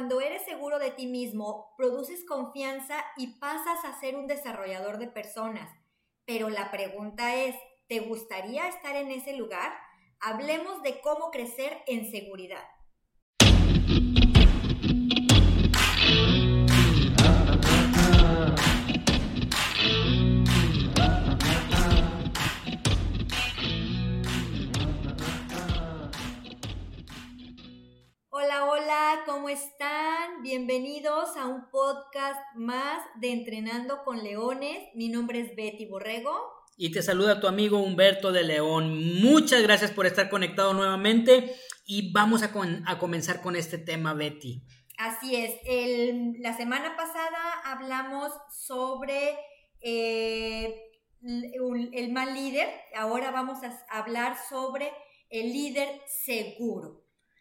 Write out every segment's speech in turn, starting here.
cuando eres seguro de ti mismo, produces confianza y pasas a ser un desarrollador de personas. Pero la pregunta es, ¿te gustaría estar en ese lugar? Hablemos de cómo crecer en seguridad. Hola, hola, ¿cómo están? Bienvenidos a un podcast más de Entrenando con Leones. Mi nombre es Betty Borrego. Y te saluda tu amigo Humberto de León. Muchas gracias por estar conectado nuevamente y vamos a, comenzar con este tema, Betty. Así es, la semana pasada hablamos sobre eh, el, el mal líder, ahora vamos a hablar sobre el líder seguro.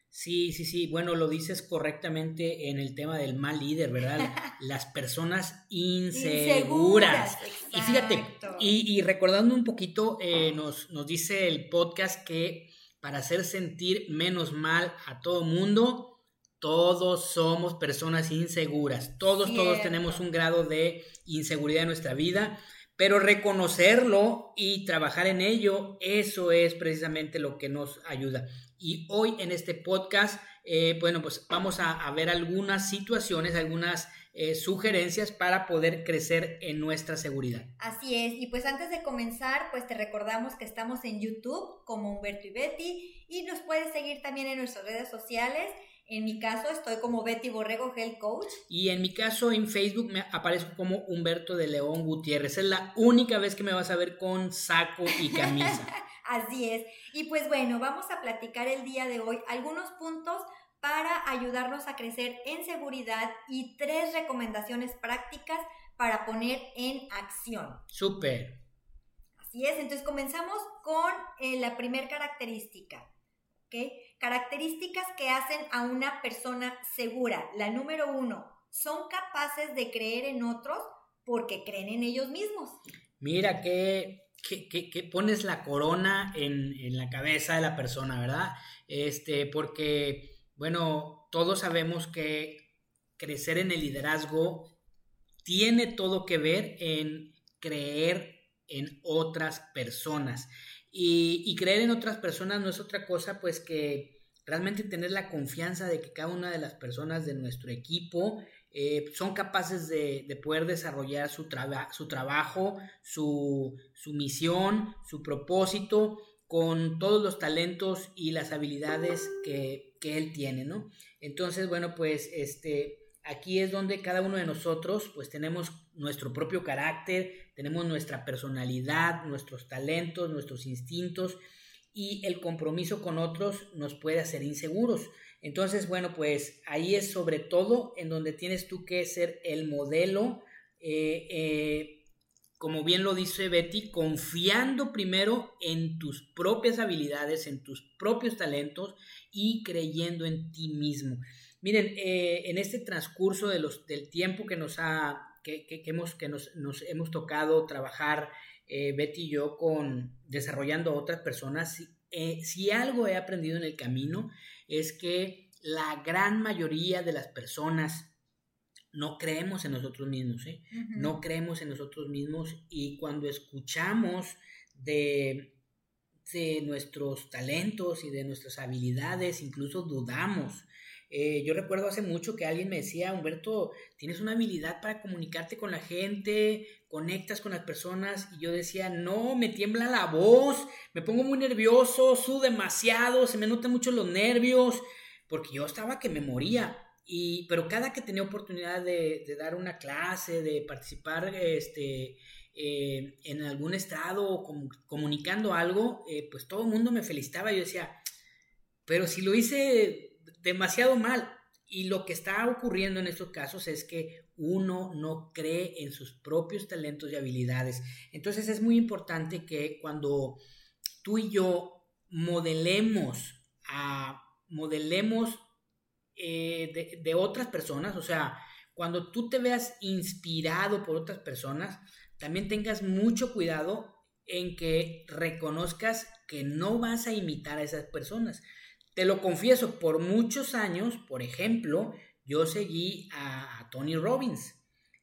Sí, sí, sí. Bueno, lo dices correctamente en el tema del mal líder, ¿verdad? Las personas inseguras. y fíjate, y, recordando un poquito, eh, nos, nos dice el podcast que para hacer sentir menos mal a todo mundo, todos somos personas inseguras. Todos, todos tenemos un grado de inseguridad en nuestra vida. Pero reconocerlo y trabajar en ello, eso es precisamente lo que nos ayuda. Y hoy en este podcast, eh, bueno, pues vamos a, ver algunas situaciones, algunas eh, sugerencias para poder crecer en nuestra seguridad. Así es, y pues antes de comenzar, pues te recordamos que estamos en YouTube como Humberto y Betty y nos puedes seguir también en nuestras redes sociales. En mi caso estoy como Betty Borrego Health Coach. Y en mi caso en Facebook me aparezco como Humberto de León Gutiérrez. Es la única vez que me vas a ver con saco y camisa. Así es. Y pues bueno, vamos a platicar el día de hoy algunos puntos para ayudarnos a crecer en seguridad y tres recomendaciones prácticas para poner en acción. Súper. Así es, entonces comenzamos con eh, la primera característica. ¿ok? Características que hacen a una persona segura. La número uno, son capaces de creer en otros porque creen en ellos mismos. Mira qué que, pones la corona en, la cabeza de la persona, ¿verdad? Este, porque, bueno, todos sabemos que crecer en el liderazgo tiene todo que ver en creer en otras personas. Y, y, creer en otras personas no es otra cosa, pues que realmente tener la confianza de que cada una de las personas de nuestro equipo eh, son capaces de, poder desarrollar su, su trabajo, su, misión, su propósito, con todos los talentos y las habilidades que, él tiene, ¿no? Entonces, bueno, pues este, aquí es donde cada uno de nosotros, pues tenemos nuestro propio carácter, tenemos nuestra personalidad, nuestros talentos, nuestros instintos, y el compromiso con otros nos puede hacer inseguros. Entonces, bueno, pues ahí es sobre todo en donde tienes tú que ser el modelo, eh, eh, como bien lo dice Betty, confiando primero en tus propias habilidades, en tus propios talentos y creyendo en ti mismo. Miren, eh, en este transcurso de los, del tiempo que nos ha, que, hemos, que nos, nos, hemos tocado trabajar, Betty y yo, con desarrollando a otras personas, si algo he aprendido en el camino, es que la gran mayoría de las personas no creemos en nosotros mismos, ¿eh? No creemos en nosotros mismos y cuando escuchamos de, de nuestros talentos y de nuestras habilidades, incluso dudamos. Eh, yo recuerdo hace mucho que alguien me decía, Humberto, tienes una habilidad para comunicarte con la gente, conectas con las personas, y yo decía, no, me tiembla la voz, me pongo muy nervioso, sudo demasiado, se me notan mucho los nervios, porque yo estaba que me moría. Y, pero cada que tenía oportunidad de, dar una clase, de participar este, eh, en algún estado comunicando algo, eh, pues todo el mundo me felicitaba. Yo decía, pero si lo hice demasiado mal. Y lo que está ocurriendo en estos casos es que uno no cree en sus propios talentos y habilidades. Entonces es muy importante que cuando tú y yo modelemos a modelemos eh, de, otras personas, o sea, cuando tú te veas inspirado por otras personas, también tengas mucho cuidado en que reconozcas que no vas a imitar a esas personas, te lo confieso, por muchos años, por ejemplo, yo seguí a, Tony Robbins.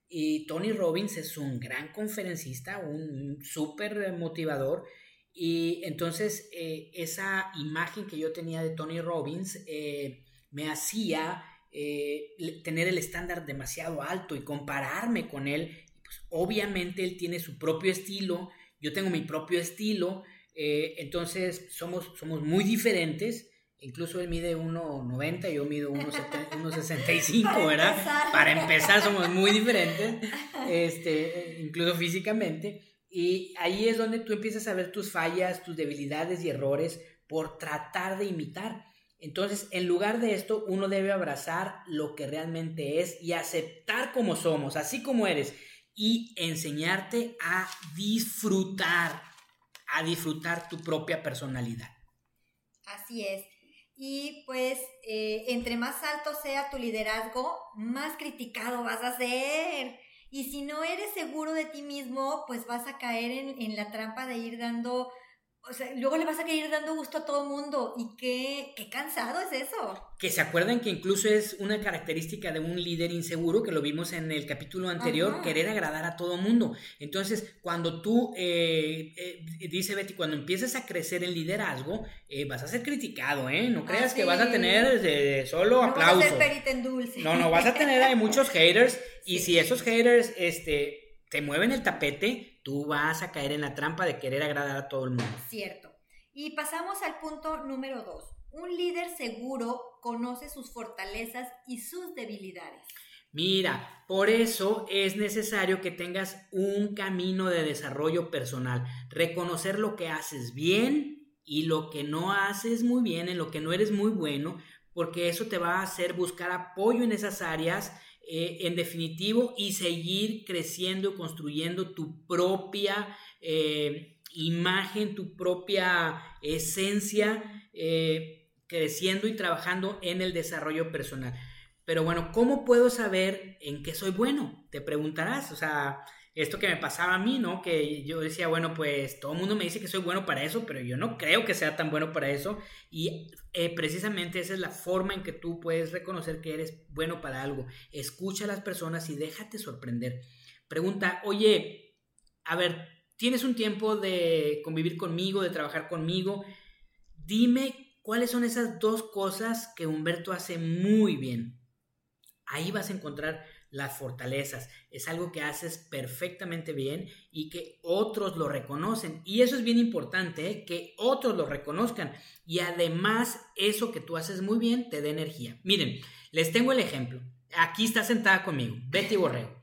Y Tony Robbins es un gran conferencista, un súper motivador. Y entonces eh, esa imagen que yo tenía de Tony Robbins eh, me hacía eh, tener el estándar demasiado alto y compararme con él. Pues, obviamente él tiene su propio estilo, yo tengo mi propio estilo, entonces somos, somos muy diferentes Incluso él mide 1,90, yo mido 1,65, ¿verdad? Para empezar somos muy diferentes, este, incluso físicamente. Y ahí es donde tú empiezas a ver tus fallas, tus debilidades y errores por tratar de imitar. Entonces, en lugar de esto, uno debe abrazar lo que realmente es y aceptar como somos, así como eres, y enseñarte a disfrutar, a disfrutar tu propia personalidad. Así es. Y pues eh, entre más alto sea tu liderazgo, más criticado vas a ser. Y si no eres seguro de ti mismo, pues vas a caer en, en la trampa de ir dando o sea, luego le vas a querer dando gusto a todo el mundo. Y qué, qué cansado es eso. Que se acuerdan que incluso es una característica de un líder inseguro, que lo vimos en el capítulo anterior, querer agradar a todo el mundo. Entonces, cuando tú, eh, eh, dice Betty, cuando empieces a crecer en liderazgo, eh, vas a ser criticado, ¿eh? No creas que vas a tener solo no aplausos. Vas a ser en dulce. No, no, vas a tener muchos haters. Y si esos haters, este te mueven el tapete, tú vas a caer en la trampa de querer agradar a todo el mundo. Cierto. Y pasamos al punto número dos. Un líder seguro conoce sus fortalezas y sus debilidades. Mira, por eso es necesario que tengas un camino de desarrollo personal, reconocer lo que haces bien y lo que no haces muy bien, en lo que no eres muy bueno, porque eso te va a hacer buscar apoyo en esas áreas eh, en definitivo y seguir creciendo, construyendo tu propia eh, imagen, tu propia esencia, eh, creciendo y trabajando en el desarrollo personal. Pero bueno, ¿cómo puedo saber en qué soy bueno? Te preguntarás, o sea, esto que me pasaba a mí, ¿no? Que yo decía, bueno, pues todo el mundo me dice que soy bueno para eso, pero yo no creo que sea tan bueno para eso. Y eh, precisamente esa es la forma en que tú puedes reconocer que eres bueno para algo. Escucha a las personas y déjate sorprender. Pregunta, oye, a ver, tienes un tiempo de convivir conmigo, de trabajar conmigo. Dime cuáles son esas dos cosas que Humberto hace muy bien. Ahí vas a encontrar las fortalezas. Es algo que haces perfectamente bien y que otros lo reconocen. Y eso es bien importante, ¿eh? que otros lo reconozcan. Y además, eso que tú haces muy bien te da energía. Miren, les tengo el ejemplo. Aquí está sentada conmigo, Betty Borrego.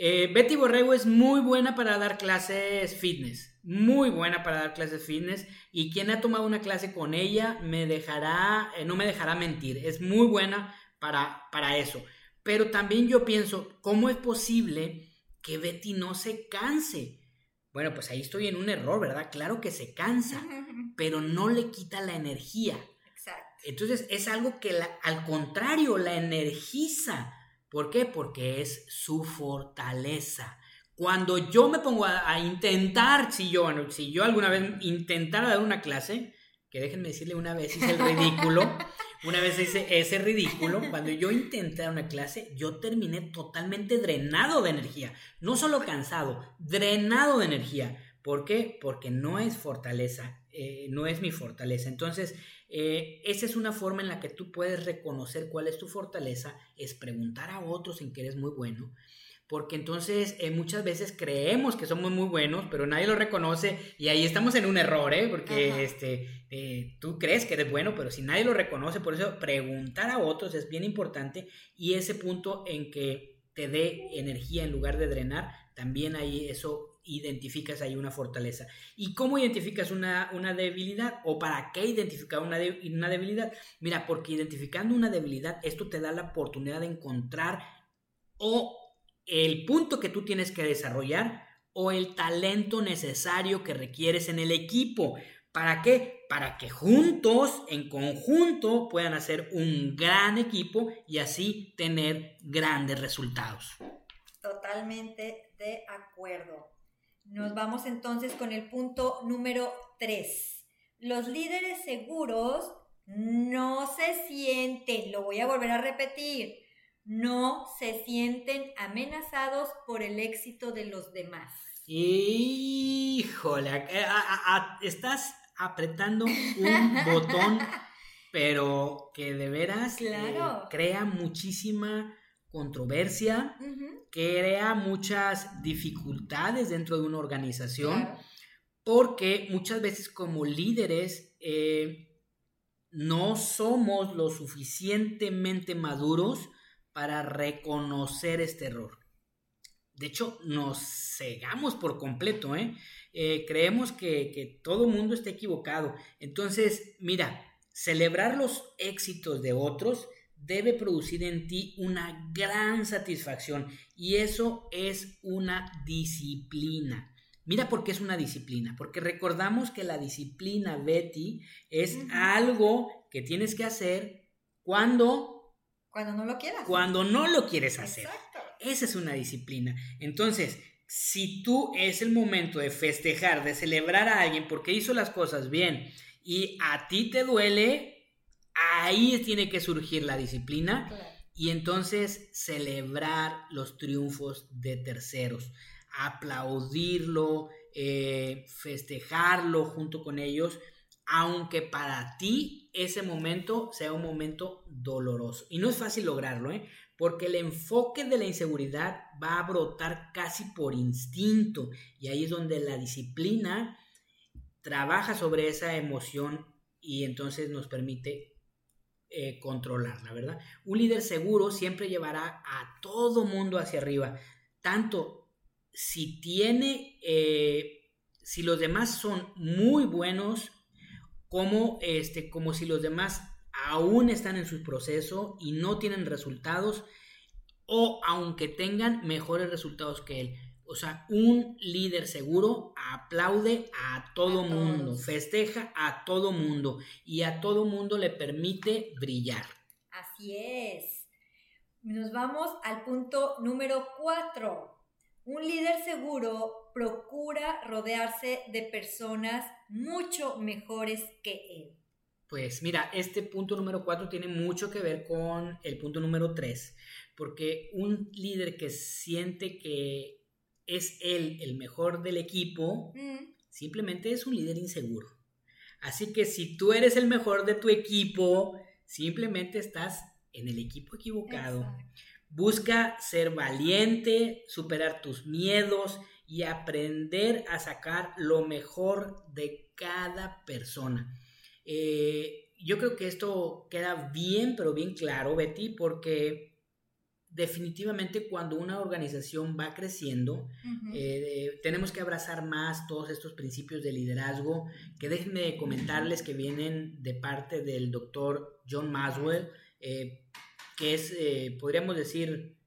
Eh, Betty Borrego es muy buena para dar clases fitness, muy buena para dar clases fitness y quien ha tomado una clase con ella me dejará, eh, no me dejará mentir, es muy buena para, para eso. Pero también yo pienso, ¿cómo es posible que Betty no se canse? Bueno, pues ahí estoy en un error, ¿verdad? Claro que se cansa, pero no le quita la energía. Exacto. Entonces es algo que al contrario la energiza. ¿Por qué? Porque es su fortaleza. Cuando yo me pongo a, intentar, si yo, si yo alguna vez intentara dar una clase, que déjenme decirle una vez hice el ridículo, una vez hice ese ridículo, cuando yo intenté dar una clase, yo terminé totalmente drenado de energía, no solo cansado, drenado de energía. ¿Por qué? Porque no es fortaleza, eh, no es mi fortaleza. Entonces, eh, esa es una forma en la que tú puedes reconocer cuál es tu fortaleza, es preguntar a otros en que eres muy bueno porque entonces eh, muchas veces creemos que somos muy buenos, pero nadie lo reconoce y ahí estamos en un error, ¿eh? Porque este, eh, tú crees que eres bueno, pero si nadie lo reconoce, por eso preguntar a otros es bien importante y ese punto en que te dé energía en lugar de drenar, también ahí eso identificas ahí una fortaleza. ¿Y cómo identificas una, una debilidad? ¿O para qué identificar una, una debilidad? Mira, porque identificando una debilidad, esto te da la oportunidad de encontrar o el punto que tú tienes que desarrollar o el talento necesario que requieres en el equipo. ¿Para qué? Para que juntos, en conjunto, puedan hacer un gran equipo y así tener grandes resultados. Totalmente de acuerdo. Nos vamos entonces con el punto número 3. Los líderes seguros no se sienten, lo voy a volver a repetir, no se sienten amenazados por el éxito de los demás. Híjole, estás apretando un botón, pero que de veras eh, crea muchísima controversia, crea muchas dificultades dentro de una organización, porque muchas veces como líderes eh, no somos lo suficientemente maduros para reconocer este error. De hecho, nos cegamos por completo, ¿eh? eh creemos que, que todo mundo está equivocado. Entonces, mira, celebrar los éxitos de otros debe producir en ti una gran satisfacción y eso es una disciplina. Mira por qué es una disciplina, porque recordamos que la disciplina, Betty, es algo que tienes que hacer cuando... Cuando no lo quieras. Cuando no lo quieres hacer. Exacto. Esa es una disciplina. Entonces, si tú es el momento de festejar, de celebrar a alguien porque hizo las cosas bien y a ti te duele, ahí tiene que surgir la disciplina y entonces celebrar los triunfos de terceros, aplaudirlo, eh, festejarlo junto con ellos, aunque para ti ese momento sea un momento doloroso. Y no es fácil lograrlo, ¿eh? porque el enfoque de la inseguridad va a brotar casi por instinto y ahí es donde la disciplina trabaja sobre esa emoción y entonces nos permite eh, controlarla, ¿verdad? Un líder seguro siempre llevará a todo mundo hacia arriba, tanto si tiene, eh, si los demás son muy buenos, como, este, como si los demás aún están en su proceso y no tienen resultados, o aunque tengan mejores resultados que él. O sea, un líder seguro aplaude a todo mundo, festeja a todo mundo y a todo mundo le permite brillar. Así es. Nos vamos al punto número cuatro. Un líder seguro procura rodearse de personas mucho mejores que él. Pues mira, este punto número cuatro tiene mucho que ver con el punto número tres, porque un líder que siente que es él el mejor del equipo, mm. simplemente es un líder inseguro. Así que si tú eres el mejor de tu equipo, simplemente estás en el equipo equivocado. Busca ser valiente, superar tus miedos y aprender a sacar lo mejor de cada persona. Eh, yo creo que esto queda bien, pero bien claro, Betty, porque definitivamente cuando una organización va creciendo, eh, tenemos que abrazar más todos estos principios de liderazgo, que déjenme comentarles que vienen de parte del doctor John Maswell, eh, que es, eh, podríamos decir,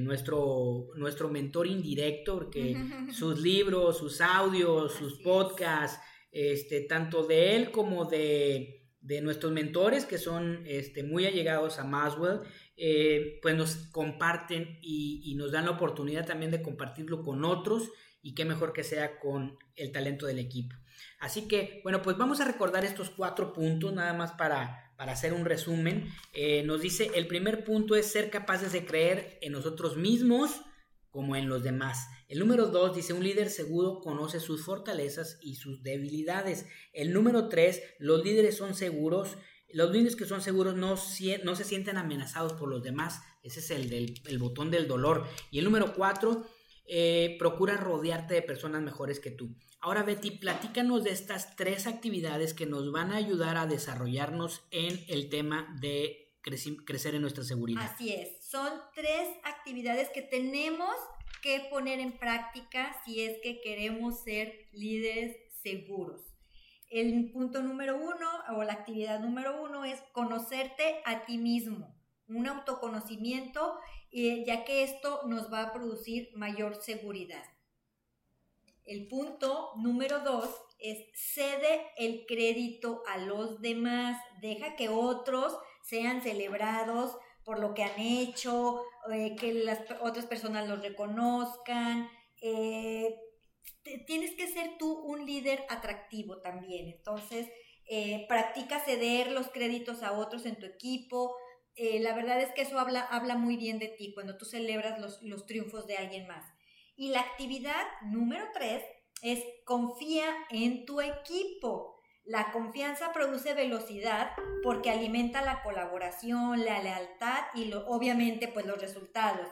nuestro, nuestro mentor indirecto, porque sus libros, sus audios, sus podcasts, este, tanto de él como de de nuestros mentores que son este, muy allegados a Maswell, eh, pues nos comparten y, nos dan la oportunidad también de compartirlo con otros y qué mejor que sea con el talento del equipo. Así que, bueno, pues vamos a recordar estos cuatro puntos nada más para, para hacer un resumen. Eh, nos dice, el primer punto es ser capaces de creer en nosotros mismos como en los demás. El número dos dice, un líder seguro conoce sus fortalezas y sus debilidades. El número tres, los líderes son seguros. Los líderes que son seguros no, no se sienten amenazados por los demás. Ese es el, botón del dolor. Y el número cuatro, eh, procura rodearte de personas mejores que tú. Ahora, Betty, platícanos de estas tres actividades que nos van a ayudar a desarrollarnos en el tema de crecer en nuestra seguridad. Así es, son tres actividades que tenemos que poner en práctica si es que queremos ser líderes seguros. El punto número uno o la actividad número uno es conocerte a ti mismo, un autoconocimiento, eh, ya que esto nos va a producir mayor seguridad. El punto número dos es cede el crédito a los demás, deja que otros sean celebrados por lo que han hecho, eh, que las otras personas los reconozcan. Eh, tienes que ser tú un líder atractivo también. Entonces, practica ceder los créditos a otros en tu equipo, eh, la verdad es que eso habla, habla muy bien de ti cuando tú celebras los, los triunfos de alguien más. Y la actividad número tres es confía en tu equipo. La confianza produce velocidad porque alimenta la colaboración, la lealtad y lo, obviamente pues los resultados.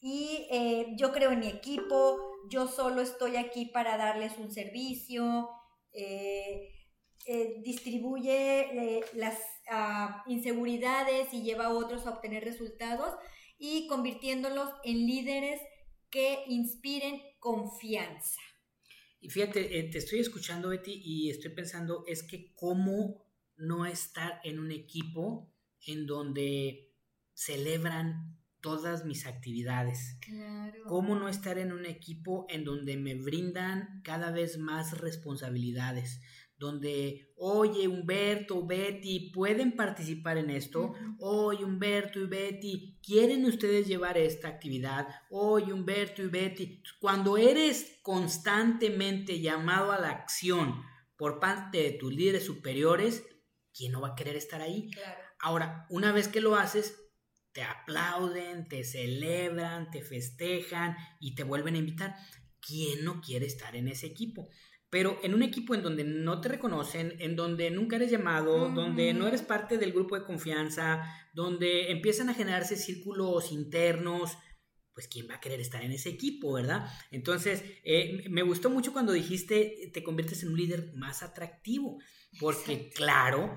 Y eh, yo creo en mi equipo, yo solo estoy aquí para darles un servicio, eh, distribuye las ah, inseguridades y lleva a otros a obtener resultados y convirtiéndolos en líderes que inspiren confianza. Y fíjate, eh, te estoy escuchando, Betty, y estoy pensando, es que cómo no estar en un equipo en donde celebran todas mis actividades. Claro. ¿Cómo no estar en un equipo en donde me brindan cada vez más responsabilidades? Donde, oye, Humberto, Betty, ¿pueden participar en esto? Oye, Humberto y Betty, ¿quieren ustedes llevar esta actividad? Oye, Humberto y Betty, cuando eres constantemente llamado a la acción por parte de tus líderes superiores, ¿quién no va a querer estar ahí? Ahora, una vez que lo haces, te aplauden, te celebran, te festejan y te vuelven a invitar. ¿Quién no quiere estar en ese equipo? Pero en un equipo en donde no te reconocen, en donde nunca eres llamado, donde no eres parte del grupo de confianza, donde empiezan a generarse círculos internos, pues quién va a querer estar en ese equipo, ¿verdad? Entonces, eh, me gustó mucho cuando dijiste, te conviertes en un líder más atractivo, porque claro,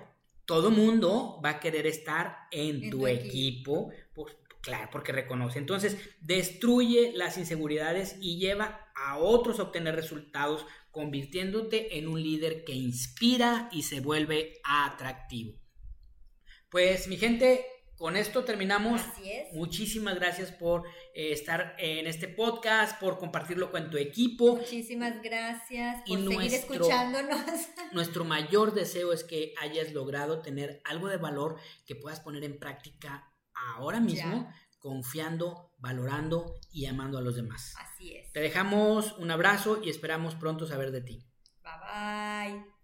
todo mundo va a querer estar en, tu, equipo, pues, claro, porque reconoce. Entonces, destruye las inseguridades y lleva a otros a obtener resultados convirtiéndote en un líder que inspira y se vuelve atractivo. Pues mi gente, con esto terminamos. Así es. Muchísimas gracias por eh, estar en este podcast, por compartirlo con tu equipo. Muchísimas gracias por seguir escuchándonos. Nuestro mayor deseo es que hayas logrado tener algo de valor que puedas poner en práctica ahora mismo confiando, valorando y amando a los demás. Así es. Te dejamos un abrazo y esperamos pronto saber de ti. Bye bye.